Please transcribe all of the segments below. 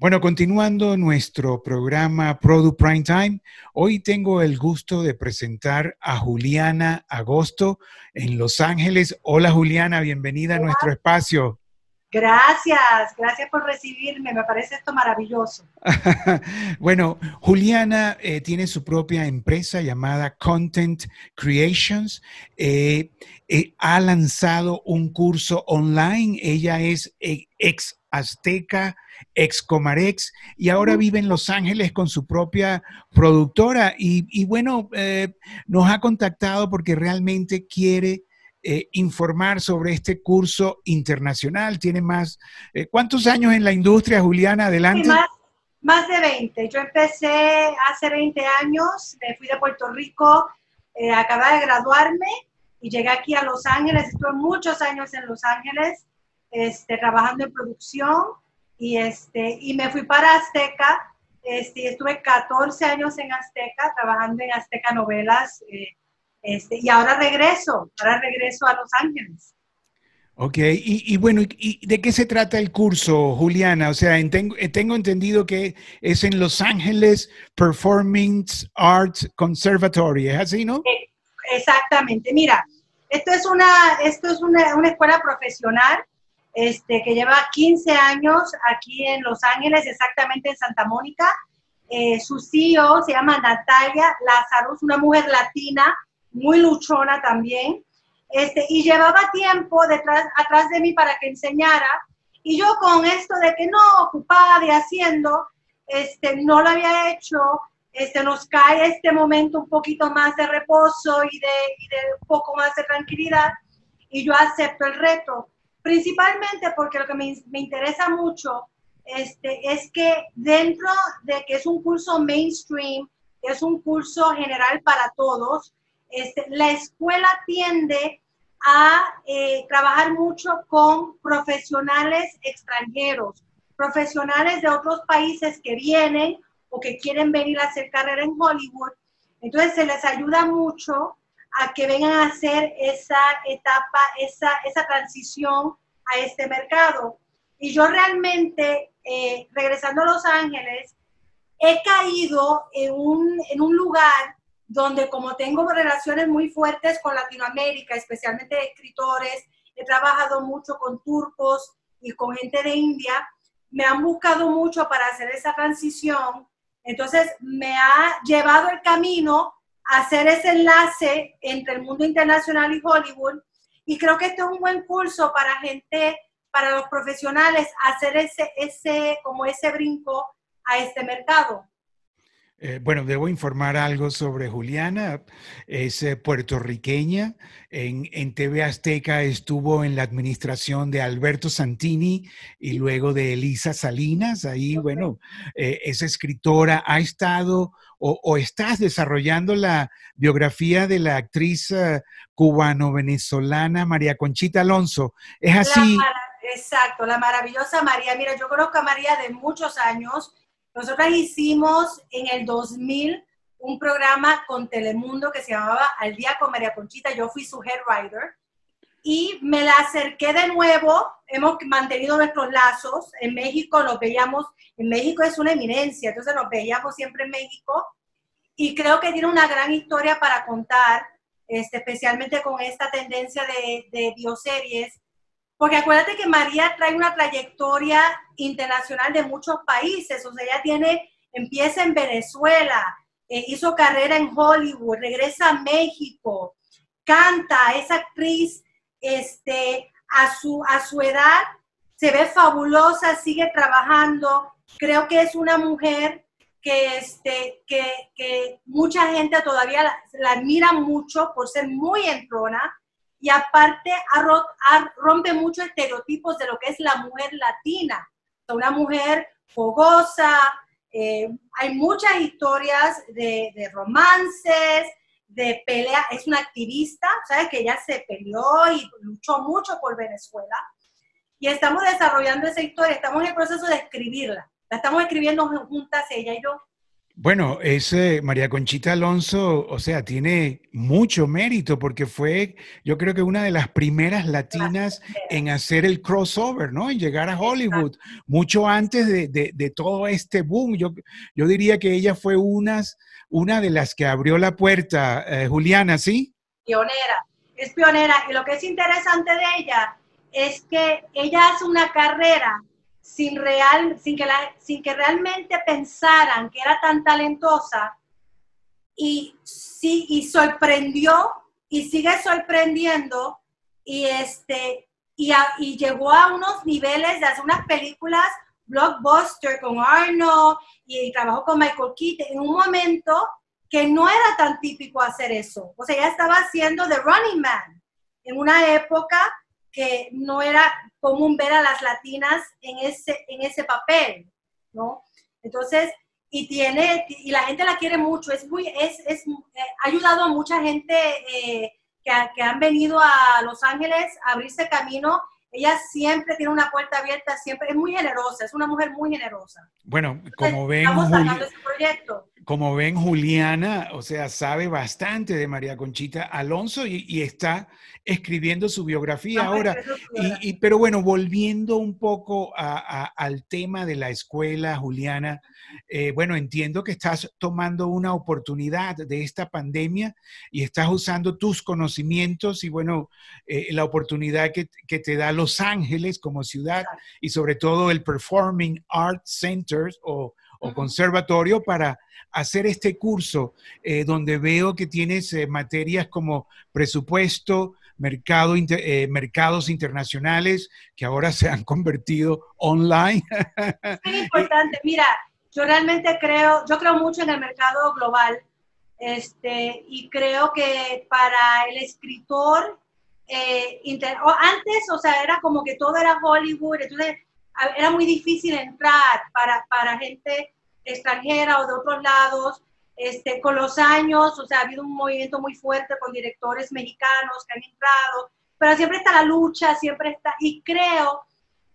Bueno, continuando nuestro programa Product Prime Time, hoy tengo el gusto de presentar a Juliana Agosto en Los Ángeles. Hola Juliana, bienvenida a nuestro espacio. Gracias, gracias por recibirme, me parece esto maravilloso. bueno, Juliana eh, tiene su propia empresa llamada Content Creations. Eh, eh, ha lanzado un curso online, ella es ex Azteca, ex Comarex, y ahora vive en Los Ángeles con su propia productora. Y, bueno, eh, nos ha contactado porque realmente quiere eh, informar sobre este curso internacional. Tiene más, eh, ¿cuántos años en la industria, Juliana? Adelante. más, de 20. Yo empecé hace 20 años, me fui de Puerto Rico, acabé de graduarme y llegué aquí a Los Ángeles. Estuve muchos años en Los Ángeles este, trabajando en producción y, este, y me fui para Azteca. Este, estuve 14 años en Azteca, trabajando en Azteca Novelas. Eh, este, y ahora regreso, ahora regreso a Los Ángeles. Ok, y, bueno, ¿y de qué se trata el curso, Juliana? O sea, tengo, eh, tengo, entendido que es en Los Ángeles Performing Arts Conservatory, ¿es así, no? Eh, exactamente, mira, esto es una, esto es una, una escuela profesional este, que lleva 15 años aquí en Los Ángeles, exactamente en Santa Mónica. Eh, su CEO se llama Natalia Lázaro, una mujer latina, muy luchona también, este, y llevaba tiempo detrás, atrás de mí para que enseñara, y yo con esto de que no, ocupada de haciendo, este, no lo había hecho, este, nos cae este momento un poquito más de reposo y de, y de un poco más de tranquilidad, y yo acepto el reto principalmente porque lo que me, me interesa mucho este, es que dentro de que es un curso mainstream, es un curso general para todos, este, la escuela tiende a eh, trabajar mucho con profesionales extranjeros, profesionales de otros países que vienen o que quieren venir a hacer carrera en Hollywood. Entonces se les ayuda mucho a que vengan a hacer esa etapa, esa, esa transición a este mercado. Y yo realmente, eh, regresando a Los Ángeles, he caído en un, en un lugar donde como tengo relaciones muy fuertes con Latinoamérica, especialmente escritores, he trabajado mucho con turcos y con gente de India, me han buscado mucho para hacer esa transición. Entonces me ha llevado el camino hacer ese enlace entre el mundo internacional y Hollywood. Y creo que este es un buen curso para gente, para los profesionales, hacer ese, ese, como ese brinco a este mercado. Eh, bueno, debo informar algo sobre Juliana. Es eh, puertorriqueña. En, en, TV Azteca estuvo en la administración de Alberto Santini y luego de Elisa Salinas. Ahí, bueno, eh, es escritora. Ha estado o, estás desarrollando la biografía de la actriz cubano-venezolana María Conchita Alonso. ¿Es así? exacto, la maravillosa María. Mira, yo conozco a María de muchos años nosotras hicimos en el 2000 un programa con Telemundo que se llamaba Al Día con María Conchita. Yo fui su head writer y me la acerqué de nuevo. Hemos mantenido nuestros lazos. En México nos veíamos, en México es una eminencia, entonces nos veíamos siempre en México. Y creo que tiene una gran historia para contar, este, especialmente con esta tendencia de, de bioseries porque acuérdate que María trae una trayectoria internacional de muchos países, o sea, ella tiene, empieza en Venezuela, eh, hizo carrera en Hollywood, regresa a México, canta, es actriz, este, a su, a su edad se ve fabulosa, sigue trabajando, creo que es una mujer que, este, que, que mucha gente todavía la, la admira mucho por ser muy entrona, y aparte rompe muchos estereotipos de lo que es la mujer latina. Una mujer fogosa, eh, hay muchas historias de, romances, de pelea, es una activista, ¿sabes? Que ella se peleó y luchó mucho por Venezuela. Y estamos desarrollando esa historia, estamos en el proceso de escribirla. La estamos escribiendo juntas ella y yo. Bueno, ese María Conchita Alonso, o sea, tiene mucho mérito porque fue, yo creo que una de las primeras latinas en hacer el crossover, ¿no? En llegar a Hollywood, mucho antes de, todo este boom. Yo, yo diría que ella fue unas, una de las que abrió la puerta, eh, Juliana, ¿sí? Pionera, es pionera. Y lo que es interesante de ella es que ella hace una carrera sin, real, sin, que la, sin que realmente pensaran que era tan talentosa y, sí, y sorprendió y sigue sorprendiendo y, este, y, y llegó a unos niveles de hacer unas películas blockbuster con Arnold y, trabajó con Michael Keaton en un momento que no era tan típico hacer eso. O sea, ya estaba haciendo The Running Man en una época que no era común ver a las latinas en ese, en ese papel, ¿no? Entonces, y tiene, y la gente la quiere mucho, es muy, es, es eh, ha ayudado a mucha gente eh, que, que, han venido a Los Ángeles a abrirse camino. Ella siempre tiene una puerta abierta, siempre es muy generosa, es una mujer muy generosa. Bueno, como ven, proyecto como ven, Juliana, o sea, sabe bastante de María Conchita Alonso y, está escribiendo su biografía ahora. Y, pero bueno, volviendo un poco al tema de la escuela, Juliana, eh, bueno, entiendo que estás tomando una oportunidad de esta pandemia y estás usando tus conocimientos y bueno, eh, la oportunidad que, te da Los Ángeles como ciudad y sobre todo el Performing Arts Centers o o conservatorio para hacer este curso eh, donde veo que tienes eh, materias como presupuesto, mercado, eh, mercados internacionales que ahora se han convertido online. Es muy importante. Mira, yo realmente creo, yo creo mucho en el mercado global este, y creo que para el escritor, antes, o sea, era como que todo era Hollywood, entonces era muy difícil entrar para, para gente extranjera o de otros lados. Este, con los años, o sea, ha habido un movimiento muy fuerte con directores mexicanos que han entrado, pero siempre está la lucha, siempre está, y creo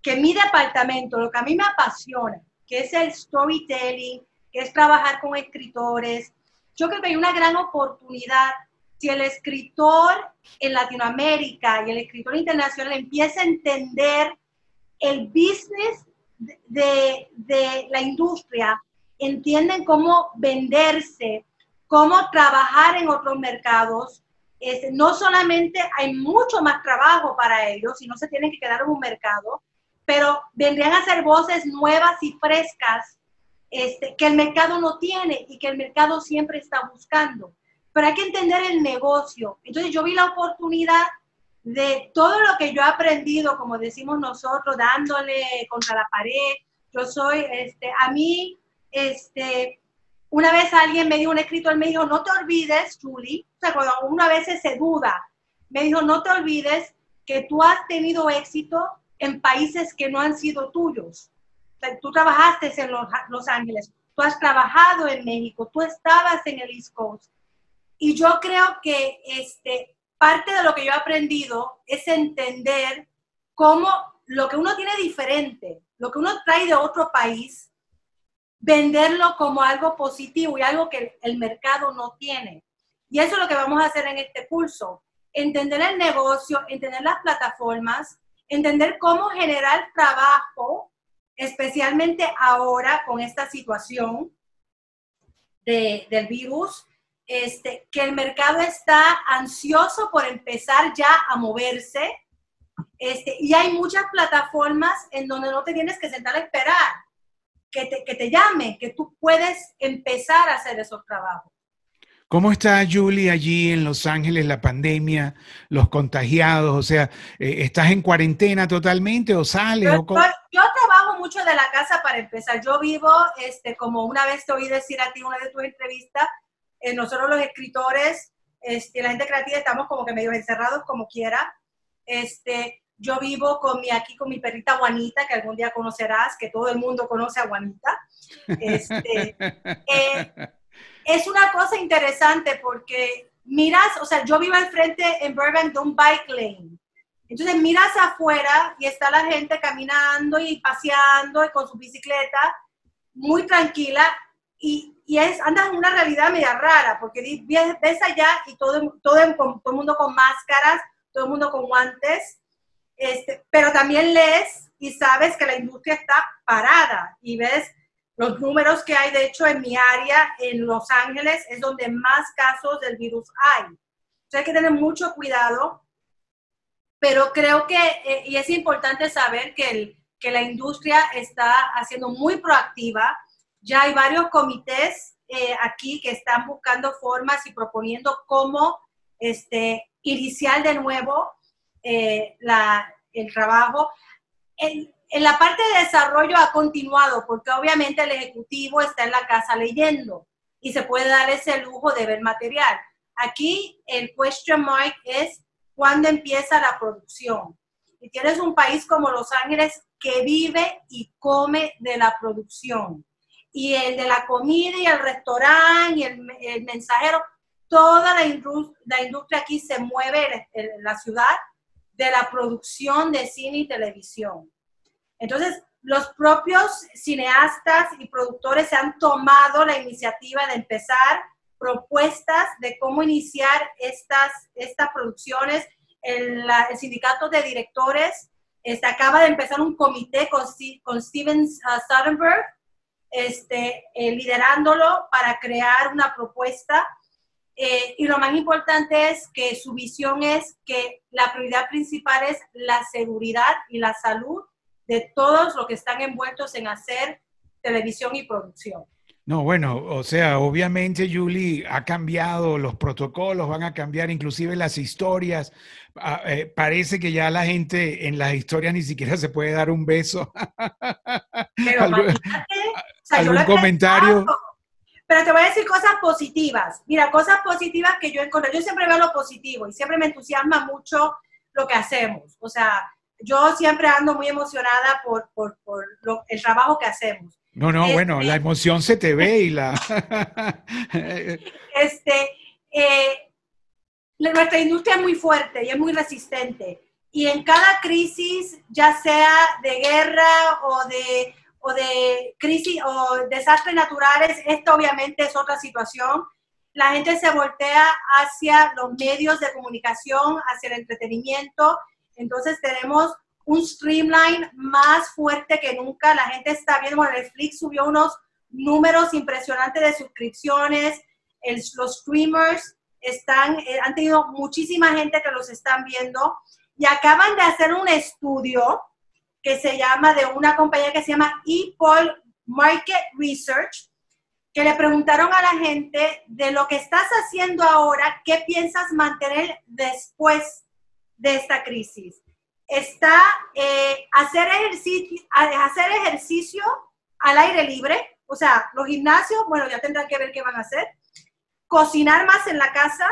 que mi departamento, lo que a mí me apasiona, que es el storytelling, que es trabajar con escritores, yo creo que hay una gran oportunidad si el escritor en Latinoamérica y el escritor internacional empieza a entender el business de, de, la industria, entienden cómo venderse, cómo trabajar en otros mercados. Este, no solamente hay mucho más trabajo para ellos, y no se tienen que quedar en un mercado, pero vendrían a ser voces nuevas y frescas este, que el mercado no tiene y que el mercado siempre está buscando. Pero hay que entender el negocio. Entonces yo vi la oportunidad de todo lo que yo he aprendido, como decimos nosotros, dándole contra la pared. Yo soy, este, a mí, este, una vez alguien me dijo, un escritor me dijo, no te olvides, Julie, o sea, cuando una vez se duda, me dijo, no te olvides que tú has tenido éxito en países que no han sido tuyos. Tú trabajaste en los, los Ángeles, tú has trabajado en México, tú estabas en el East Coast. Y yo creo que este, parte de lo que yo he aprendido es entender cómo lo que uno tiene diferente, lo que uno trae de otro país, venderlo como algo positivo y algo que el mercado no tiene. Y eso es lo que vamos a hacer en este curso. Entender el negocio, entender las plataformas, entender cómo generar trabajo, especialmente ahora con esta situación del virus, este, que el mercado está ansioso por empezar ya a moverse. Este, y hay muchas plataformas en donde no te tienes que sentar a esperar que te, que te llamen, que tú puedes empezar a hacer esos trabajos. ¿Cómo está Julie allí en Los Ángeles, la pandemia, los contagiados? O sea, eh, ¿estás en cuarentena totalmente o sales? Yo, yo, trabajo mucho de la casa para empezar. Yo vivo, este, como una vez te oí decir a ti en una de tus entrevistas, eh, nosotros los escritores, este, la gente creativa, estamos como que medio encerrados como quiera. Este, yo vivo con mi, aquí con mi perrita Juanita, que algún día conocerás, que todo el mundo conoce a Juanita. Este, eh, es una cosa interesante porque miras, o sea, yo vivo al frente en Burbank de un bike lane. Entonces miras afuera y está la gente caminando y paseando y con su bicicleta, muy tranquila y, y es, andas en una realidad media rara, porque ves allá y todo, todo, todo el mundo con máscaras, todo el mundo con guantes, este, pero también lees y sabes que la industria está parada y ves los números que hay, de hecho, en mi área, en Los Ángeles, es donde más casos del virus hay. Hay que tener mucho cuidado, pero creo que, eh, y es importante saber que, el, que la industria está haciendo muy proactiva. Ya hay varios comités eh, aquí que están buscando formas y proponiendo cómo este, iniciar de nuevo eh, el trabajo. En, en la parte de desarrollo ha continuado porque obviamente el ejecutivo está en la casa leyendo y se puede dar ese lujo de ver material. Aquí el question mark es cuándo empieza la producción. Y tienes un país como Los Ángeles que vive y come de la producción. Y el de la comida y el restaurante y el, mensajero, toda la, la industria aquí se mueve en la ciudad de la producción de cine y televisión. Entonces, los propios cineastas y productores se han tomado la iniciativa de empezar propuestas de cómo iniciar estas, estas producciones. El, sindicato de directores este, acaba de empezar un comité con, con Steven uh, este, eh, liderándolo para crear una propuesta. Eh, y lo más importante es que su visión es que la prioridad principal es la seguridad y la salud de todos los que están envueltos en hacer televisión y producción. No, bueno, o sea, obviamente, Julie, ha cambiado, los protocolos van a cambiar, inclusive las historias. Ah, eh, parece que ya la gente en las historias ni siquiera se puede dar un beso. Pero ¿Algún, comentario? Pero te voy a decir cosas positivas. Mira, cosas positivas que yo encontré. Yo siempre veo lo positivo y siempre me entusiasma mucho lo que hacemos. O sea, yo siempre ando muy emocionada por, por, por el trabajo que hacemos. No, no, bueno, la este emoción se te ve y la... este, eh, nuestra industria es muy fuerte y es muy resistente. Y en cada crisis, ya sea de guerra o de, o de crisis o desastres naturales, esto obviamente es otra situación. La gente se voltea hacia los medios de comunicación, hacia el entretenimiento entonces tenemos un streamline más fuerte que nunca. La gente está viendo, Netflix subió unos números impresionantes de suscripciones. los streamers están, eh, han tenido muchísima gente que los están viendo y acaban de hacer un estudio que se llama de una compañía que se llama ePol Market Research, que le preguntaron a la gente de lo que estás haciendo ahora, ¿qué piensas mantener después de esta crisis. Está eh, hacer, ejercicio, hacer ejercicio al aire libre, o sea, los gimnasios, bueno, ya tendrán que ver qué van a hacer. Cocinar más en la casa,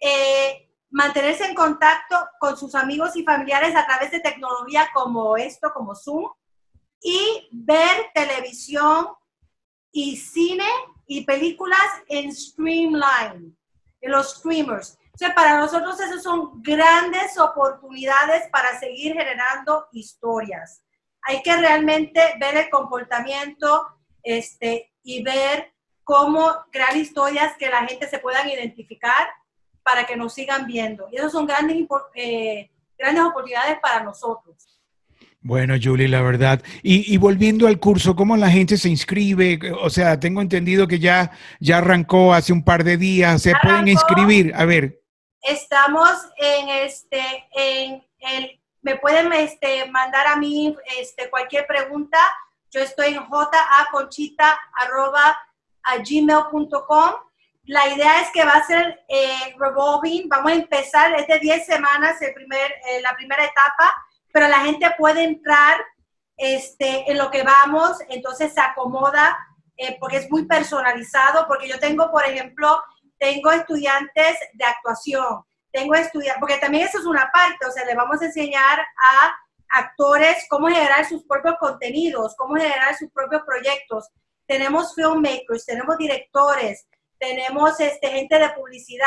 eh, mantenerse en contacto con sus amigos y familiares a través de tecnología como esto, como Zoom, y ver televisión y cine y películas en Streamline, en los streamers para nosotros esas son grandes oportunidades para seguir generando historias. Hay que realmente ver el comportamiento este, y ver cómo crear historias que la gente se puedan identificar para que nos sigan viendo. Y esas son grandes, eh, grandes oportunidades para nosotros. Bueno, Julie, la verdad. Y, volviendo al curso, ¿cómo la gente se inscribe? O sea, tengo entendido que ya, ya arrancó hace un par de días. ¿Se pueden inscribir? A ver, Estamos en este, en el, me pueden este, mandar a mí este, cualquier pregunta. Yo estoy en jaconchita.gmail.com. La idea es que va a ser eh, revolving. Vamos a empezar, es de 10 semanas el primer, eh, la primera etapa, pero la gente puede entrar este, en lo que vamos, entonces se acomoda eh, porque es muy personalizado, porque yo tengo, por ejemplo, tengo estudiantes de actuación, tengo estudiantes, porque también eso es una parte, o sea, le vamos a enseñar a actores cómo generar sus propios contenidos, cómo generar sus propios proyectos. Tenemos filmmakers, tenemos directores, tenemos este, gente de publicidad.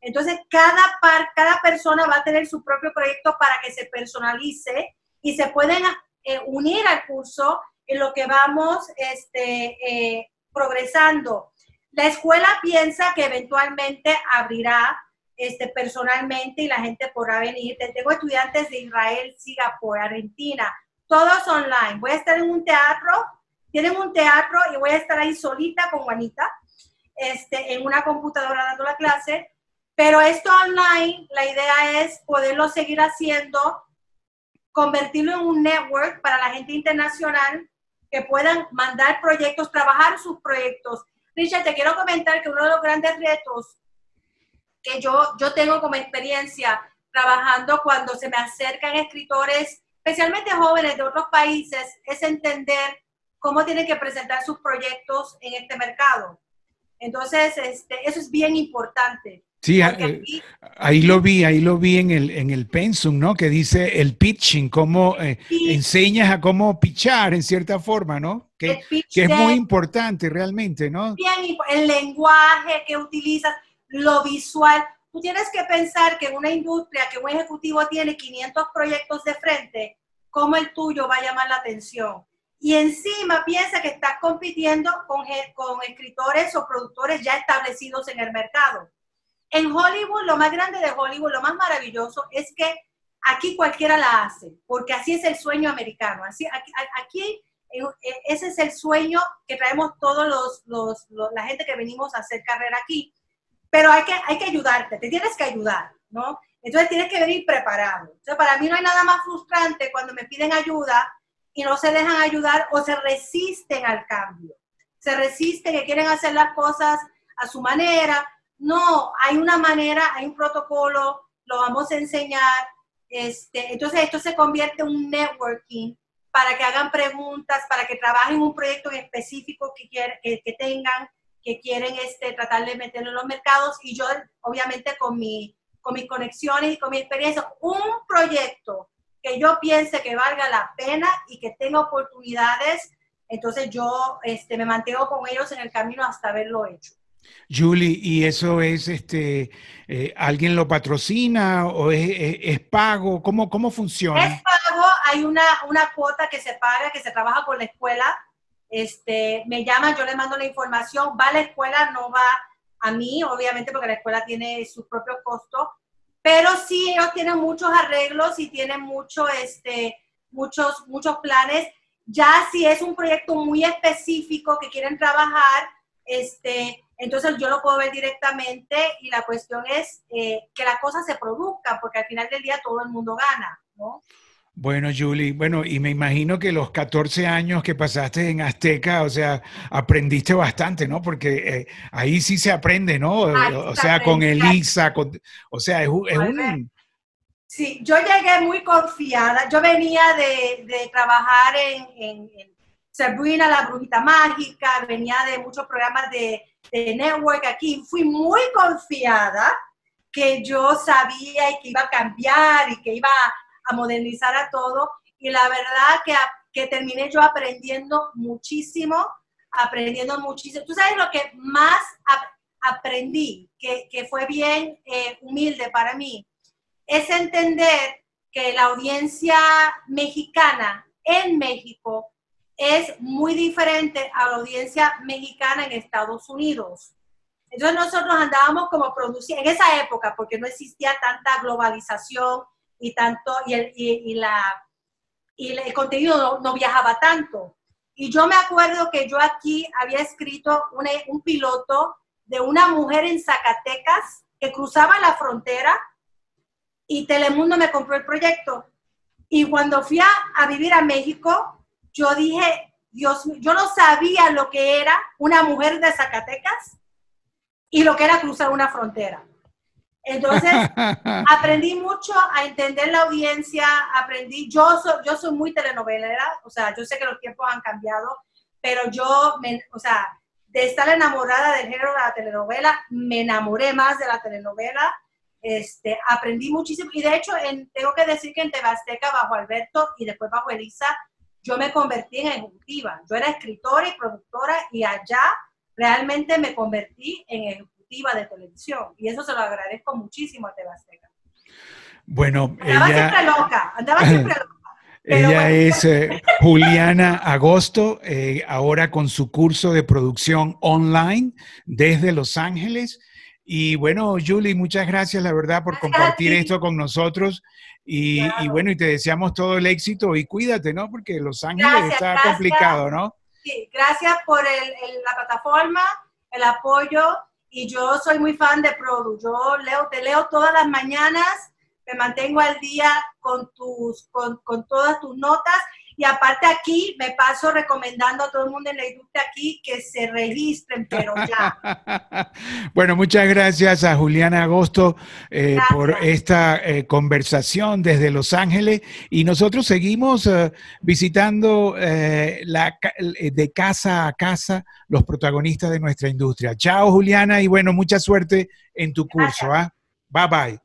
Entonces, cada, par, cada persona va a tener su propio proyecto para que se personalice y se pueden eh, unir al curso en lo que vamos este, eh, progresando. La escuela piensa que eventualmente abrirá este, personalmente y la gente podrá venir. Tengo estudiantes de Israel, Singapur, Argentina, todos online. Voy a estar en un teatro, tienen un teatro y voy a estar ahí solita con Juanita, este, en una computadora dando la clase. Pero esto online, la idea es poderlo seguir haciendo, convertirlo en un network para la gente internacional que puedan mandar proyectos, trabajar sus proyectos. Richard, te quiero comentar que uno de los grandes retos que yo, yo tengo como experiencia trabajando cuando se me acercan escritores, especialmente jóvenes de otros países, es entender cómo tienen que presentar sus proyectos en este mercado. Entonces, este, eso es bien importante. Sí, eh, ahí lo vi, ahí lo vi en el, en el pensum, ¿no? Que dice el pitching, cómo eh, enseñas a cómo pitchar en cierta forma, ¿no? Que, que es muy importante realmente, ¿no? Bien, el lenguaje que utilizas, lo visual. Tú tienes que pensar que una industria, que un ejecutivo tiene 500 proyectos de frente, ¿cómo el tuyo va a llamar la atención? Y encima piensa que estás compitiendo con, con escritores o productores ya establecidos en el mercado. En Hollywood, lo más grande de Hollywood, lo más maravilloso es que aquí cualquiera la hace, porque así es el sueño americano. Así, aquí, eh, ese es el sueño que traemos todos los, los, la gente que venimos a hacer carrera aquí. Pero hay que, hay que ayudarte, te tienes que ayudar, ¿no? Entonces tienes que venir preparado. Entonces, para mí no hay nada más frustrante cuando me piden ayuda y no se dejan ayudar o se resisten al cambio. Se resisten, que quieren hacer las cosas a su manera, no, hay una manera, hay un protocolo, lo vamos a enseñar. Este, entonces esto se convierte en un networking para que hagan preguntas, para que trabajen un proyecto en específico que, que, tengan, que quieren este, tratar de meterlo en los mercados y yo obviamente con, mi, con mis conexiones y con mi experiencia, un proyecto que yo piense que valga la pena y que tenga oportunidades, entonces yo este, me mantengo con ellos en el camino hasta haberlo hecho. Julie, ¿y eso es, este, eh, alguien lo patrocina o es, pago? ¿Cómo, ¿Cómo funciona? Es pago, hay una, una cuota que se paga, que se trabaja con la escuela. Este, me llaman, yo le mando la información, va a la escuela, no va a mí, obviamente, porque la escuela tiene sus propios costos, pero sí ellos tienen muchos arreglos y tienen mucho, este, muchos, muchos planes. Ya si es un proyecto muy específico que quieren trabajar, este, entonces yo lo puedo ver directamente y la cuestión es eh, que la cosa se produzca, porque al final del día todo el mundo gana, ¿no? Bueno, Julie, bueno, y me imagino que los 14 años que pasaste en Azteca, o sea, aprendiste bastante, ¿no? Porque eh, ahí sí se aprende, ¿no? o sea, con Elisa, con, o sea, es, un... Sí, yo llegué muy confiada. Yo venía de, de trabajar en, en, en Sabrina, la brujita mágica, venía de muchos programas de de network aquí, fui muy confiada que yo sabía y que iba a cambiar y que iba a modernizar a todo. Y la verdad que, que terminé yo aprendiendo muchísimo, aprendiendo muchísimo. Tú sabes lo que más aprendí, que, que, fue bien eh, humilde para mí, es entender que la audiencia mexicana en México es muy diferente a la audiencia mexicana en Estados Unidos. Entonces nosotros andábamos como produciendo, en esa época, porque no existía tanta globalización y tanto, y el, y, la, y el contenido no, viajaba tanto. Y yo me acuerdo que yo aquí había escrito un, un piloto de una mujer en Zacatecas que cruzaba la frontera y Telemundo me compró el proyecto. Y cuando fui a, a vivir a México, yo dije, Dios yo no sabía lo que era una mujer de Zacatecas y lo que era cruzar una frontera. Entonces, aprendí mucho a entender la audiencia, aprendí, yo soy, yo soy muy telenovelera, o sea, yo sé que los tiempos han cambiado, pero yo, me, o sea, de estar enamorada del género de la telenovela, me enamoré más de la telenovela, este, aprendí muchísimo, y de hecho, tengo que decir que en Tebasteca, bajo Alberto y después bajo Elisa, yo me convertí en ejecutiva. Yo era escritora y productora y allá realmente me convertí en ejecutiva de televisión. Y eso se lo agradezco muchísimo a Tebasteca. Bueno, andaba siempre loca, andaba siempre loca. Ella es eh, Juliana Agosto, eh, ahora con su curso de producción online desde Los Ángeles. Y bueno, Julie, muchas gracias, la verdad, por compartir esto con nosotros. Y, bueno, y te deseamos todo el éxito y cuídate, ¿no? Porque Los Ángeles está complicado, ¿no? Sí, gracias por la plataforma, el apoyo. Y yo soy muy fan de Produ. Yo leo, te leo todas las mañanas me mantengo al día con, tus, con, con todas tus notas y aparte aquí me paso recomendando a todo el mundo en la industria aquí que se registren, pero ya. bueno, muchas gracias a Juliana Agosto eh, por esta eh, conversación desde Los Ángeles y nosotros seguimos eh, visitando la, de casa a casa los protagonistas de nuestra industria. Chao Juliana y bueno, mucha suerte en tu curso. ¿ah? Bye bye.